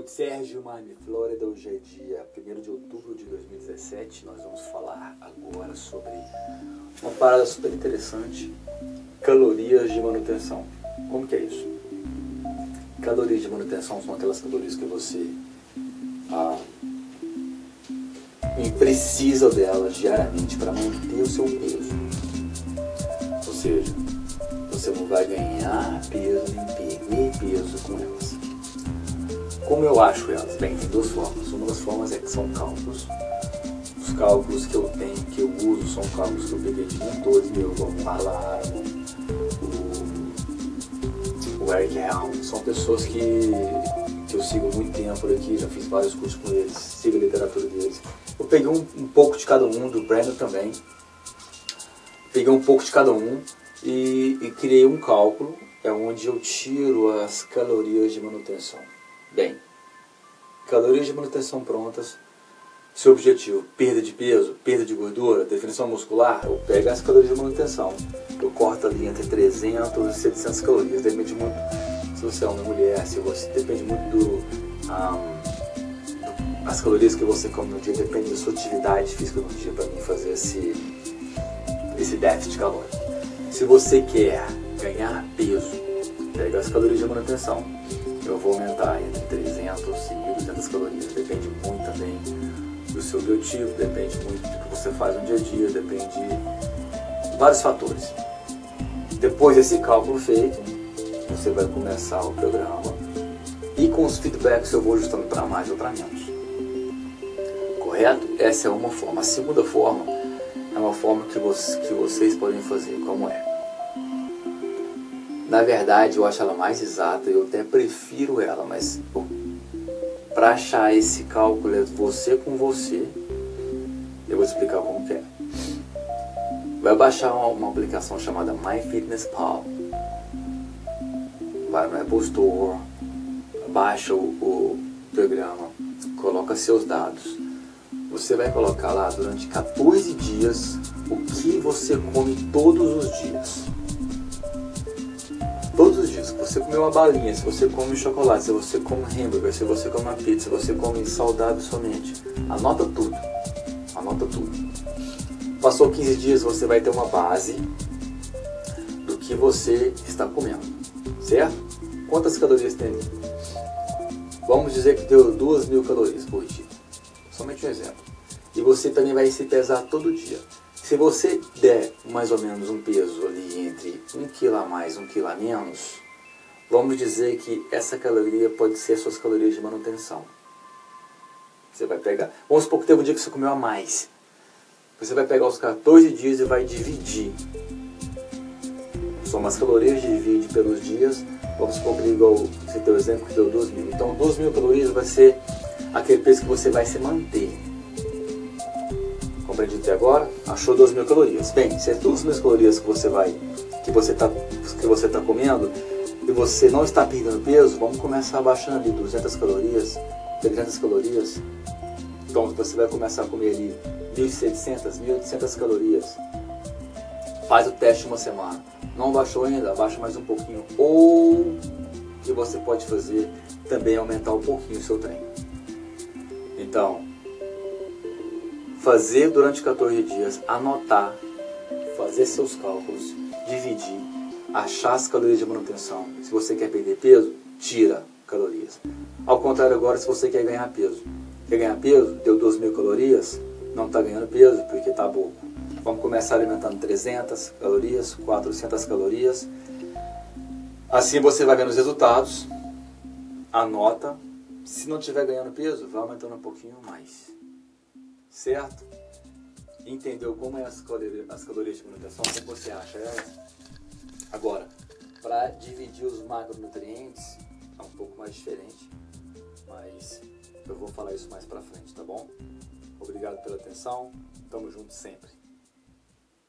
sou Sérgio Miami, Flórida. Hoje é dia 1 de outubro de 2017. Nós vamos falar agora sobre uma parada super interessante: calorias de manutenção. Como que é isso? Calorias de manutenção são aquelas calorias que você ah, precisa delas diariamente para manter o seu peso. Ou seja, você não vai ganhar peso nem perder peso com elas. Como eu acho elas? Bem, tem duas formas. Uma das formas é que são cálculos. Os cálculos que eu tenho, que eu uso, são cálculos que eu peguei de mentores meus, como Marla o, o Eric Helm. São pessoas que, que eu sigo muito tempo por aqui, já fiz vários cursos com eles, sigo a literatura deles. Eu peguei um, um pouco de cada um, do Brandon também. Peguei um pouco de cada um e, e criei um cálculo, é onde eu tiro as calorias de manutenção. Bem, calorias de manutenção prontas, seu objetivo, perda de peso, perda de gordura, definição muscular, eu pego as calorias de manutenção, eu corto ali entre 300 e 700 calorias, depende muito se você é uma mulher, se você depende muito do, um, as calorias que você come no dia, depende da sua atividade física no dia para mim fazer esse, esse déficit calórico. Se você quer ganhar peso, pega as calorias de manutenção. Eu vou aumentar entre 300 e 1.200 calorias. Depende muito também do seu biotipo, depende muito do que você faz no dia a dia, depende de vários fatores. Depois desse cálculo feito, você vai começar o programa e com os feedbacks eu vou ajustando para mais ou para menos. Correto? Essa é uma forma. A segunda forma é uma forma que, você, que vocês podem fazer, como é. Na verdade, eu acho ela mais exata, eu até prefiro ela, mas para achar esse cálculo é você com você, eu vou explicar como que é. Vai baixar uma, aplicação chamada MyFitnessPal. Vai no Apple Store, baixa o, o programa, coloca seus dados você vai colocar lá durante 14 dias o que você come todos os dias. Você comer uma balinha, se você come chocolate, se você come hambúrguer, se você come uma pizza, se você come saudável somente. Anota tudo. Anota tudo. Passou 15 dias, você vai ter uma base do que você está comendo. Certo? Quantas calorias tem? Vamos dizer que deu 2 mil calorias por dia somente um exemplo. E você também vai se pesar todo dia. Se você der mais ou menos um peso ali entre 1 kg a mais, 1 kg a menos, vamos dizer que essa caloria pode ser as suas calorias de manutenção. Você vai pegar, vamos supor que teve um dia que você comeu a mais. Você vai pegar os 14 dias e vai dividir. Soma as calorias, divide pelos dias. Vamos supor que igual, você tem o exemplo que deu 2 mil. Então 2 mil calorias vai ser aquele peso que você vai se manter. Compreendi até agora? Achou 2 mil calorias. Bem, se é 2 mil calorias que você vai, que você está que você tá comendo e você não está perdendo peso, vamos começar abaixando ali 200 calorias, 300 calorias. Então você vai começar a comer ali 1.700, 1.800 calorias. Faz o teste uma semana. Não baixou ainda? Abaixa mais um pouquinho. Ou que você pode fazer também aumentar um pouquinho o seu treino. Então, fazer durante 14 dias, anotar, fazer seus cálculos, dividir, achar as calorias de manutenção. Se você quer perder peso, tira calorias. Ao contrário agora, se você quer ganhar peso. Quer ganhar peso? Deu 2 mil calorias? Não está ganhando peso porque está pouco. Vamos começar alimentando 300 calorias, 400 calorias. Assim você vai vendo os resultados, anota, se não estiver ganhando peso, vai aumentando um pouquinho mais. Certo? Entendeu como é as calorias, as calorias de manutenção? Como você acha elas? Agora, para dividir os macronutrientes, é um pouco mais diferente, mas eu vou falar isso mais para frente, tá bom? Obrigado pela atenção, tamo junto sempre.